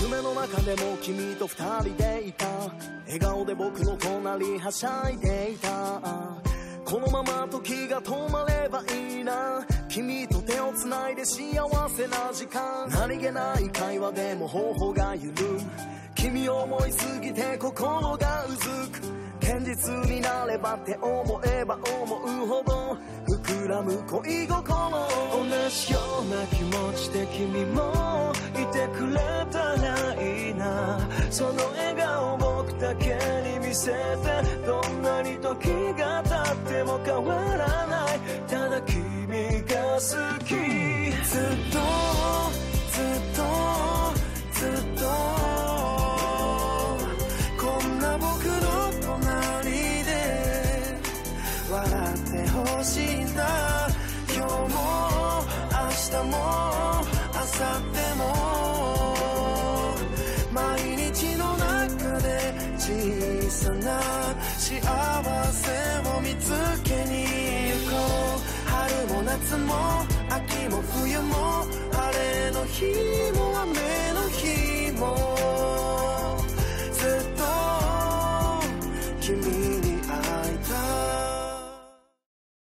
夢の中でも君と二人でいた。笑顔で僕の隣はしゃいでいた。このまま時が止まればいいな。君と手をつないで幸せな時間。何気ない会話でも頬が緩む君を思いすぎて心がうずく。現実になればって思えば思うほど。膨らむ恋心。同じような気持ちで君もいてくれた。その笑顔僕だけに見せてどんなに時が経っても変わらない。ただ君が好き。ずっとずっとずっとこんな僕の隣で笑ってほしいんだ。今日も明日も明後日さな幸せを見つけに行こう。春も夏も